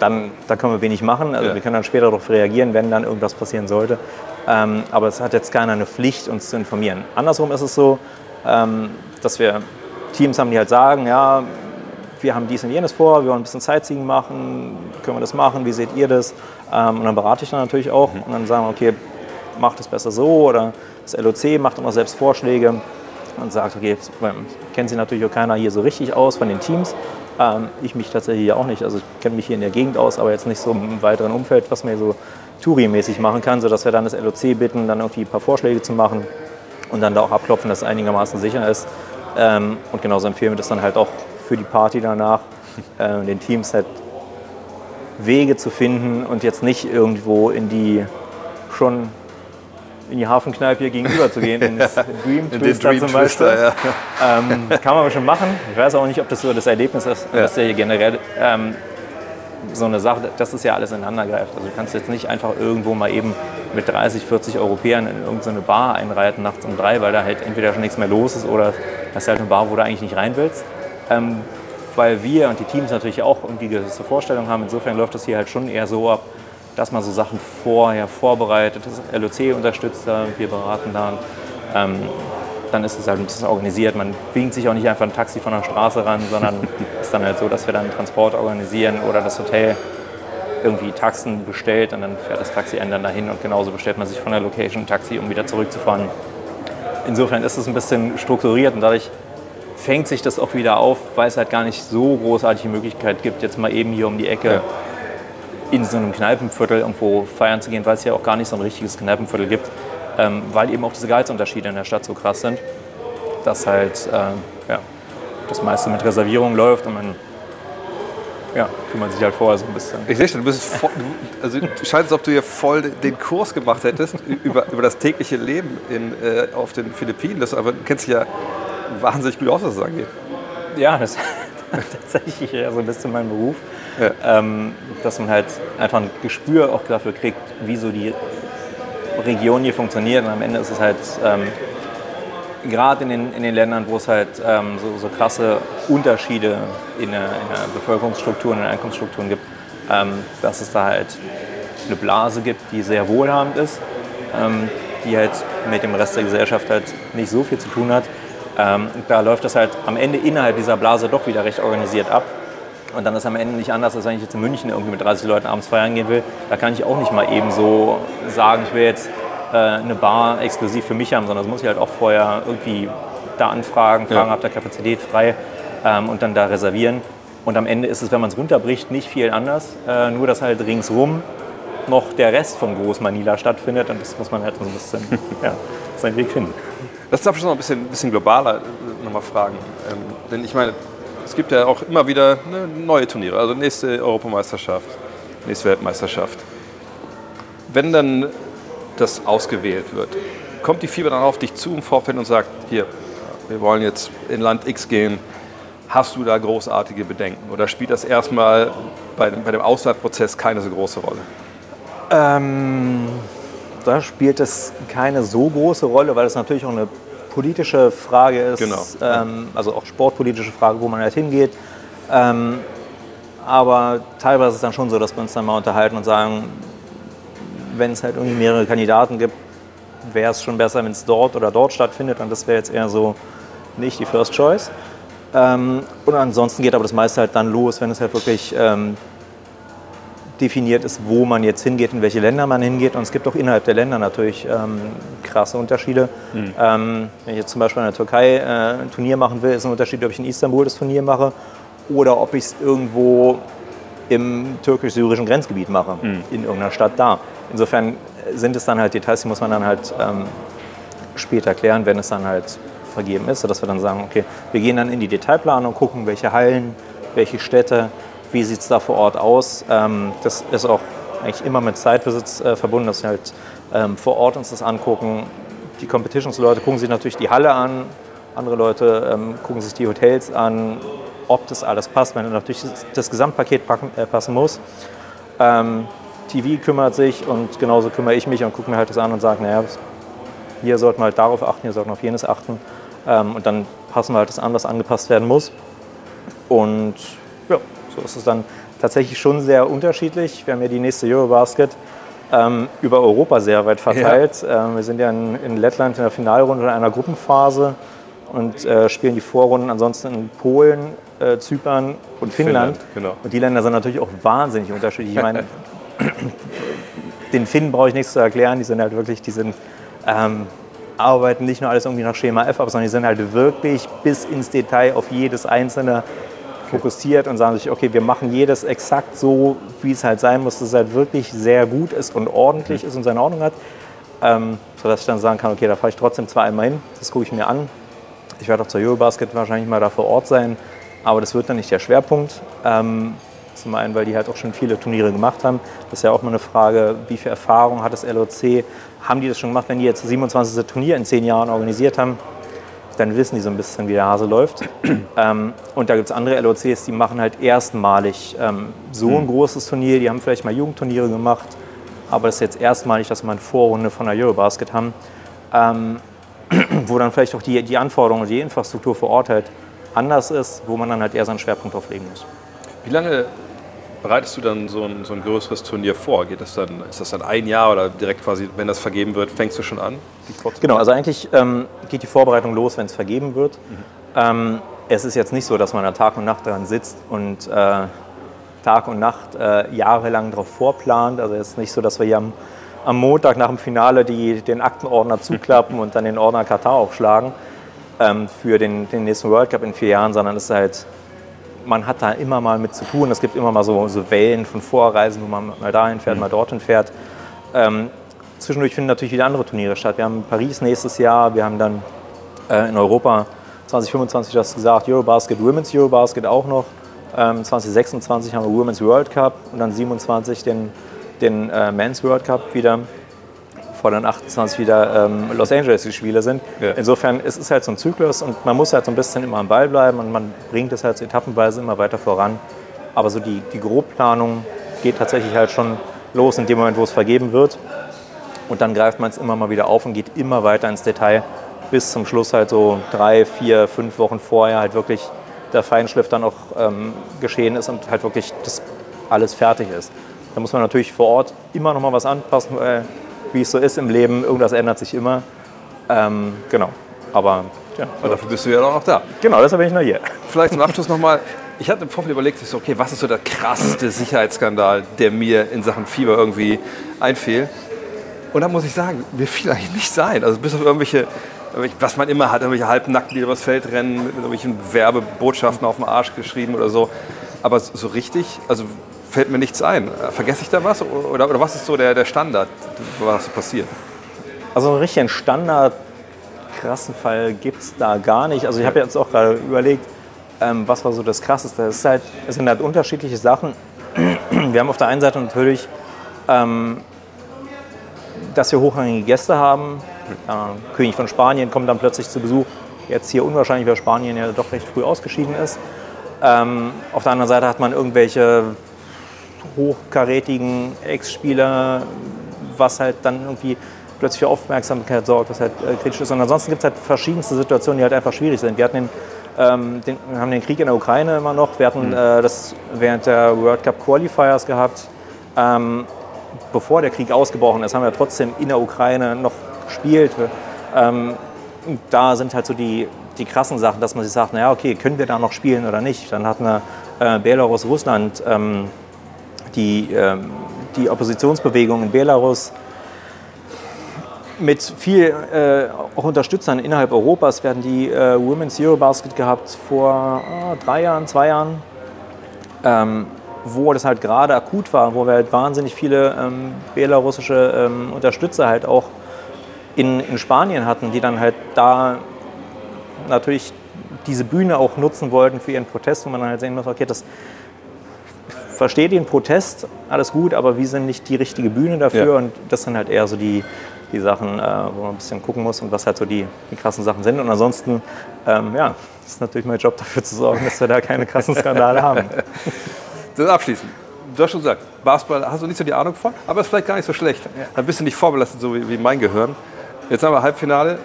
dann da können wir wenig machen. Also Ja. wir können dann später darauf reagieren, wenn dann irgendwas passieren sollte. Ähm, aber es hat jetzt keiner eine Pflicht, uns zu informieren. Andersrum ist es so, ähm, dass wir Teams haben, die halt sagen, ja, wir haben dies und jenes vor, wir wollen ein bisschen Sightseeing machen, können wir das machen, wie seht ihr das? Ähm, und dann berate ich dann natürlich auch und dann sagen wir, okay, macht es besser so oder das LOC macht immer selbst Vorschläge und sagt, okay, ähm, kennt sich natürlich auch keiner hier so richtig aus von den Teams. Ähm, ich mich tatsächlich hier auch nicht. Also ich kenne mich hier in der Gegend aus, aber jetzt nicht so im weiteren Umfeld, was man so Touri-mäßig machen kann, sodass wir dann das LOC bitten, dann irgendwie ein paar Vorschläge zu machen und dann da auch abklopfen, dass es einigermaßen sicher ist. Ähm, und genauso empfehlen wir das dann halt auch für die Party danach, äh, den Teams halt Wege zu finden und jetzt nicht irgendwo in die schon in die Hafenkneipe hier gegenüber zu gehen, ins Dream Twister Dream zum Beispiel. Twister, ja. Ähm, kann man schon machen. Ich weiß auch nicht, ob das so das Erlebnis ist. Ja. Das ist ja hier generell ähm, so eine Sache, dass es ja alles ineinander greift. Also du kannst jetzt nicht einfach irgendwo mal eben mit 30, 40 Europäern in irgendeine Bar einreiten nachts um drei, weil da halt entweder schon nichts mehr los ist oder das ist halt eine Bar, wo du eigentlich nicht rein willst. Ähm, weil wir und die Teams natürlich auch irgendwie gewisse Vorstellungen haben. Insofern läuft das hier halt schon eher so ab, dass man so Sachen vorher vorbereitet. Das LOC unterstützt da, wir beraten da. Ähm, dann ist es halt ein bisschen organisiert. Man winkt sich auch nicht einfach ein Taxi von der Straße ran, sondern ist dann halt so, dass wir dann Transport organisieren oder das Hotel irgendwie Taxen bestellt und dann fährt das Taxi einen dann dahin und genauso bestellt man sich von der Location ein Taxi, um wieder zurückzufahren. Insofern ist es ein bisschen strukturiert und dadurch fängt sich das auch wieder auf, weil es halt gar nicht so großartige Möglichkeit gibt, jetzt mal eben hier um die Ecke Ja. In so einem Kneipenviertel irgendwo feiern zu gehen, weil es ja auch gar nicht so ein richtiges Kneipenviertel gibt, ähm, weil eben auch diese Gehaltsunterschiede in der Stadt so krass sind, dass halt ähm, ja, das meiste mit Reservierung läuft und man ja, kümmert sich halt vorher so ein bisschen. Ich sehe schon, du bist voll, also du scheinst, als ob du hier voll den Kurs gemacht hättest über, über das tägliche Leben in, äh, auf den Philippinen. Das, aber du kennst dich ja wahnsinnig gut aus, was das angeht. Ja, das ist tatsächlich so ein bisschen mein Beruf. Ja. Ähm, dass man halt einfach ein Gespür auch dafür kriegt, wie so die Region hier funktioniert. Und am Ende ist es halt ähm, gerade in den, in den Ländern, wo es halt ähm, so, so krasse Unterschiede in der, in der Bevölkerungsstruktur und in den Einkommensstrukturen gibt, ähm, dass es da halt eine Blase gibt, die sehr wohlhabend ist, ähm, die halt mit dem Rest der Gesellschaft halt nicht so viel zu tun hat. Ähm, da läuft das halt am Ende innerhalb dieser Blase doch wieder recht organisiert ab. Und dann ist am Ende nicht anders, als wenn ich jetzt in München irgendwie mit 30 Leuten abends feiern gehen will. Da kann ich auch nicht mal eben so sagen, ich will jetzt äh, eine Bar exklusiv für mich haben, sondern das muss ich halt auch vorher irgendwie da anfragen, fragen, Ja. habt ihr Kapazität frei ähm, und dann da reservieren. Und am Ende ist es, wenn man es runterbricht, nicht viel anders. Äh, nur, dass halt ringsrum noch der Rest von Groß Manila stattfindet und das muss man halt so ein bisschen ja, seinen Weg finden. Lass uns aber schon noch ein bisschen, bisschen globaler äh, nochmal fragen. Ähm, denn ich meine, es gibt ja auch immer wieder ne, neue Turniere. Also nächste Europameisterschaft, nächste Weltmeisterschaft. Wenn dann das ausgewählt wird, kommt die Fieber dann auf dich zu im Vorfeld und sagt, hier, wir wollen jetzt in Land X gehen. Hast du da großartige Bedenken? Oder spielt das erstmal bei, dem- bei dem Auswahlprozess keine so große Rolle? Ähm, da spielt es keine so große Rolle, weil es natürlich auch eine politische Frage ist. Genau. Ähm, also auch sportpolitische Frage, wo man halt hingeht. Ähm, aber teilweise ist es dann schon so, dass wir uns dann mal unterhalten und sagen, wenn es halt irgendwie mehrere Kandidaten gibt, wäre es schon besser, wenn es dort oder dort stattfindet. Und das wäre jetzt eher so nicht die First Choice. Ähm, und ansonsten geht aber das meiste halt dann los, wenn es halt wirklich ähm, definiert ist, wo man jetzt hingeht, in welche Länder man hingeht. Und es gibt auch innerhalb der Länder natürlich ähm, krasse Unterschiede. Ähm, wenn ich jetzt zum Beispiel in der Türkei äh, ein Turnier machen will, ist ein Unterschied, ob ich in Istanbul das Turnier mache oder ob ich es irgendwo im türkisch-syrischen Grenzgebiet mache, in irgendeiner Stadt da. Insofern sind es dann halt Details, die muss man dann halt ähm, später klären, wenn es dann halt vergeben ist, sodass wir dann sagen, okay, wir gehen dann in die Detailplanung, gucken, welche Hallen, welche Städte, wie sieht es da vor Ort aus. Ähm, das ist auch eigentlich immer mit Zeitbesitz äh, verbunden, dass wir halt ähm, vor Ort uns das angucken. Die Competitions-Leute gucken sich natürlich die Halle an, andere Leute ähm, gucken sich die Hotels an, ob das alles passt, wenn natürlich das, das Gesamtpaket packen, äh, passen muss. Ähm, TV kümmert sich und genauso kümmere ich mich und gucke mir halt das an und sage, naja, hier sollten wir halt darauf achten, hier sollten wir auf jenes achten. Ähm, und dann passen wir halt das an, was angepasst werden muss. Und ja, so ist es dann tatsächlich schon sehr unterschiedlich. Wir haben ja die nächste Eurobasket ähm, über Europa sehr weit verteilt. Ähm, wir sind ja in, in Lettland in der Finalrunde in einer Gruppenphase und äh, spielen die Vorrunden ansonsten in Polen, äh, Zypern und Finnland. Finnland, genau. Und die Länder sind natürlich auch wahnsinnig unterschiedlich. Ich meine, den Finnen brauche ich nichts zu erklären. Die sind halt wirklich, die sind, ähm, arbeiten nicht nur alles irgendwie nach Schema F ab, sondern die sind halt wirklich bis ins Detail auf jedes einzelne fokussiert und sagen sich, okay, wir machen jedes exakt so, wie es halt sein muss, dass es halt wirklich sehr gut ist und ordentlich ist und seine Ordnung hat. Ähm, sodass ich dann sagen kann, okay, da fahre ich trotzdem zwar einmal hin, das gucke ich mir an. Ich werde auch zur Eurobasket wahrscheinlich mal da vor Ort sein, aber das wird dann nicht der Schwerpunkt. Ähm, zum einen, weil die halt auch schon viele Turniere gemacht haben. Das ist ja auch mal eine Frage, wie viel Erfahrung hat das LOC? Haben die das schon gemacht, wenn die jetzt das 27. Turnier in zehn Jahren organisiert haben? Dann wissen die so ein bisschen, wie der Hase läuft. ähm, und da gibt es andere LOCs, die machen halt erstmalig ähm, so ein großes Turnier. Die haben vielleicht mal Jugendturniere gemacht, aber das ist jetzt erstmalig, dass wir eine Vorrunde von der Eurobasket haben. Ähm, wo dann vielleicht auch die, die Anforderungen und die Infrastruktur vor Ort halt anders ist, wo man dann halt eher seinen Schwerpunkt drauf legen muss. Wie lange bereitest du dann so ein, so ein größeres Turnier vor? Geht das dann, ist das dann ein Jahr oder direkt quasi, wenn das vergeben wird, fängst du schon an? Genau, also eigentlich ähm, geht die Vorbereitung los, wenn es vergeben wird. Ähm, es ist jetzt nicht so, dass man da Tag und Nacht dran sitzt und äh, Tag und Nacht äh, jahrelang darauf vorplant. Also es ist nicht so, dass wir hier am, am Montag nach dem Finale die, den Aktenordner zuklappen und dann den Ordner Katar aufschlagen ähm, für den, den nächsten World Cup in vier Jahren, sondern es ist halt, man hat da immer mal mit zu tun. Es gibt immer mal so, so Wellen von Vorreisen, wo man mal dahin fährt, mal dorthin fährt. Ähm, zwischendurch finden natürlich wieder andere Turniere statt. Wir haben Paris nächstes Jahr, wir haben dann äh, in Europa 2025, du hast gesagt, Eurobasket, Women's Eurobasket auch noch. Ähm, 2026 haben wir Women's World Cup und dann 27 den, den äh, Men's World Cup wieder, bevor dann 28 wieder ähm, Los Angeles die Spiele sind. Ja. Insofern es ist halt so ein Zyklus und man muss halt so ein bisschen immer am Ball bleiben und man bringt es halt so etappenweise immer weiter voran. Aber so die, die Grobplanung geht tatsächlich halt schon los in dem Moment, wo es vergeben wird. Und dann greift man es immer mal wieder auf und geht immer weiter ins Detail, bis zum Schluss halt so drei, vier, fünf Wochen vorher halt wirklich der Feinschliff dann auch ähm, geschehen ist und halt wirklich das alles fertig ist. Da muss man natürlich vor Ort immer noch mal was anpassen, weil, wie es so ist im Leben, irgendwas ändert sich immer. Ähm, genau, aber ja, Und dafür bist du ja auch noch da. genau, deshalb bin ich noch hier. Vielleicht zum Abschluss nochmal. Ich hatte im Vorfeld überlegt, ich so, okay, was ist so der krasseste Sicherheitsskandal, der mir in Sachen Fieber irgendwie einfiel? Und da muss ich sagen, mir fiel eigentlich nichts ein. Also bis auf irgendwelche, irgendwelche- was man immer hat, irgendwelche Halbnackten, die übers Feld rennen, mit irgendwelchen Werbebotschaften auf dem Arsch geschrieben oder so. Aber so richtig, also fällt mir nichts ein. Vergesse ich da was? Oder, oder was ist so der, der Standard, was passiert? Also einen richtigen Standard krassen Fall gibt es da gar nicht. Also ich habe jetzt auch gerade überlegt, ähm, was war so das Krasseste. Es, ist halt, es sind halt unterschiedliche Sachen. Wir haben auf der einen Seite natürlich, ähm, dass wir hochrangige Gäste haben. Äh, König von Spanien kommt dann plötzlich zu Besuch. Jetzt hier unwahrscheinlich, weil Spanien ja doch recht früh ausgeschieden ist. Ähm, auf der anderen Seite hat man irgendwelche hochkarätigen Ex-Spieler, was halt dann irgendwie plötzlich für Aufmerksamkeit sorgt, was halt äh, kritisch ist. Und ansonsten gibt es halt verschiedenste Situationen, die halt einfach schwierig sind. Wir hatten den, ähm, den, wir haben den Krieg in der Ukraine immer noch. Wir hatten äh, das während der World Cup Qualifiers gehabt. Ähm, bevor der Krieg ausgebrochen ist, haben wir trotzdem in der Ukraine noch gespielt. Ähm, da sind halt so die, die krassen Sachen, dass man sich sagt, naja, okay, können wir da noch spielen oder nicht? Dann hatten wir äh, Belarus, Russland, ähm, die, ähm, die Oppositionsbewegung in Belarus mit viel äh, auch Unterstützern innerhalb Europas. Wir hatten die äh, Women's Eurobasket gehabt vor ah, drei Jahren, zwei Jahren, ähm, wo das halt gerade akut war, wo wir halt wahnsinnig viele ähm, belarussische ähm, Unterstützer halt auch in, in Spanien hatten, die dann halt da natürlich diese Bühne auch nutzen wollten für ihren Protest, wo man dann halt sehen muss, okay, das versteht den Protest, alles gut, aber wir sind nicht die richtige Bühne dafür Ja. und das sind halt eher so die, die Sachen, äh, wo man ein bisschen gucken muss und was halt so die, die krassen Sachen sind. Und ansonsten, ähm, ja, ist natürlich mein Job dafür zu sorgen, dass wir da keine krassen Skandale haben. Das abschließend. Du hast schon gesagt, Basketball hast du nicht so die Ahnung von, aber ist vielleicht gar nicht so schlecht. Dann bist du nicht vorbelastet, so wie, wie mein Gehirn. Jetzt haben wir Halbfinale,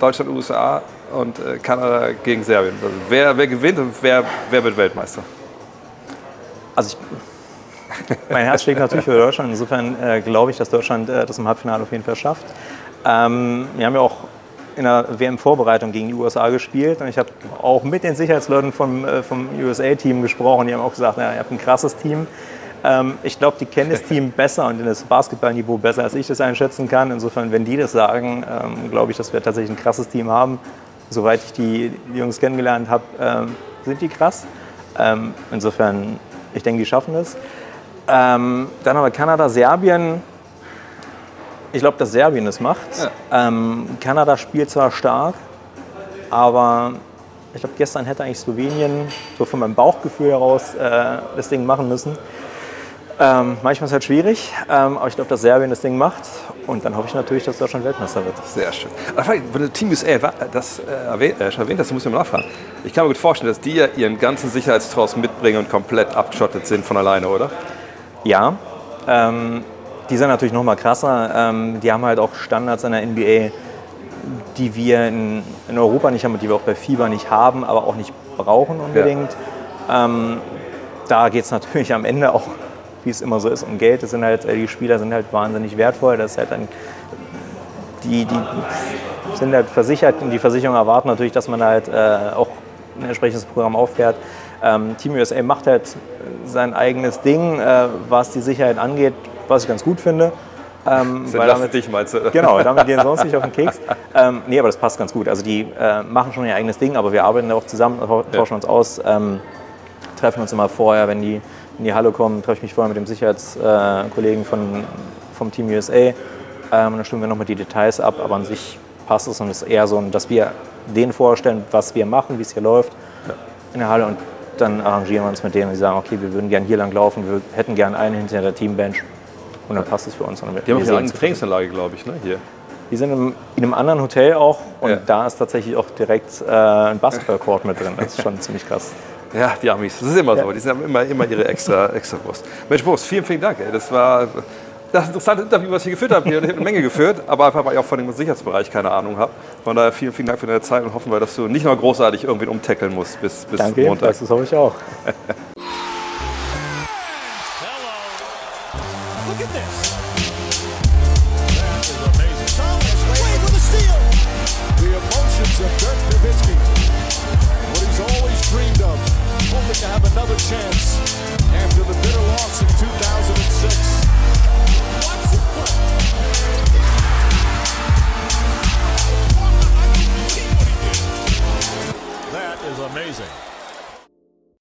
Deutschland, USA und äh, Kanada gegen Serbien. Also wer, wer gewinnt und wer, wer wird Weltmeister? Also ich, mein Herz schlägt natürlich für Deutschland. Insofern äh, glaube ich, dass Deutschland äh, das im Halbfinale auf jeden Fall schafft. Ähm, wir haben ja auch in der WM-Vorbereitung gegen die USA gespielt und ich habe auch mit den Sicherheitsleuten vom, äh, vom USA-Team gesprochen. Die haben auch gesagt, ja, ihr habt ein krasses Team. Ähm, ich glaube, die kennen das Team besser und das Basketballniveau besser, als ich das einschätzen kann. Insofern, wenn die das sagen, ähm, glaube ich, dass wir tatsächlich ein krasses Team haben. Soweit ich die, die Jungs kennengelernt habe, ähm, sind die krass. Ähm, insofern, ich denke, die schaffen es. Ähm, dann haben wir Kanada, Serbien. Ich glaube, dass Serbien es macht. Ähm, Kanada spielt zwar stark, aber ich glaube, gestern hätte eigentlich Slowenien so von meinem Bauchgefühl heraus äh, das Ding machen müssen. Ähm, manchmal ist es halt schwierig, ähm, aber ich glaube, dass Serbien das Ding macht. Und dann hoffe ich natürlich, dass Deutschland Weltmeister wird. Sehr schön. Aber vielleicht, wenn du Team USA wa- das äh, erwähnt, äh, schon erwähnt hast, muss ich mal nachfragen. Ich kann mir gut vorstellen, dass die ja ihren ganzen Sicherheitstrauß mitbringen und komplett abgeschottet sind von alleine, oder? Ja, ähm, die sind natürlich noch mal krasser. Ähm, die haben halt auch Standards in der NBA, die wir in, in Europa nicht haben und die wir auch bei FIBA nicht haben, aber auch nicht brauchen unbedingt. Ähm, da geht es natürlich am Ende auch, wie es immer so ist, um Geld. Das sind halt, äh, die Spieler sind halt wahnsinnig wertvoll. Das ist halt ein, die, die sind halt versichert und die Versicherungen erwarten natürlich, dass man halt äh, auch ein entsprechendes Programm auffährt. Ähm, Team USA macht halt sein eigenes Ding, äh, was die Sicherheit angeht, was ich ganz gut finde. Ähm, weil damit, dich, meinst du? Genau, damit gehen sonst nicht auf den Keks. Ähm, nee, aber das passt ganz gut. Also die äh, machen schon ihr eigenes Ding, aber wir arbeiten auch zusammen, tauschen uns aus, ähm, treffen uns immer vorher, wenn die in die Halle kommen, treffe ich mich vorher mit dem Sicherheitskollegen Kollegen von, vom Team USA. Ähm, und dann stimmen wir nochmal die Details ab, aber an sich passt es und es ist eher so, dass wir denen vorstellen, was wir machen, wie es hier läuft in der Halle und dann arrangieren wir uns mit denen und die sagen, okay, wir würden gerne hier lang laufen, wir hätten gerne einen hinter der Teambench und dann passt es für uns. Und wir, Die haben auch wir eine eigene. Trainingsanlage, glaube ich, ne? Hier. Die sind in einem anderen Hotel auch und Ja. da ist tatsächlich auch direkt äh, ein Basketballcourt mit drin. Das ist schon ziemlich krass. Ja, die Amis. Das ist immer so. Die haben immer, immer ihre extra, extra Wurst. Mensch, Boris, vielen, vielen Dank. Ey. Das war das interessante Interview, was ich geführt habe. Ich habe eine Menge geführt, aber einfach, weil ich auch von dem Sicherheitsbereich keine Ahnung habe. Von daher vielen, vielen Dank für deine Zeit und hoffen wir, dass du nicht noch großartig irgendwen umtackeln musst bis, bis Danke Montag. jedenfalls, das hoffe ich auch.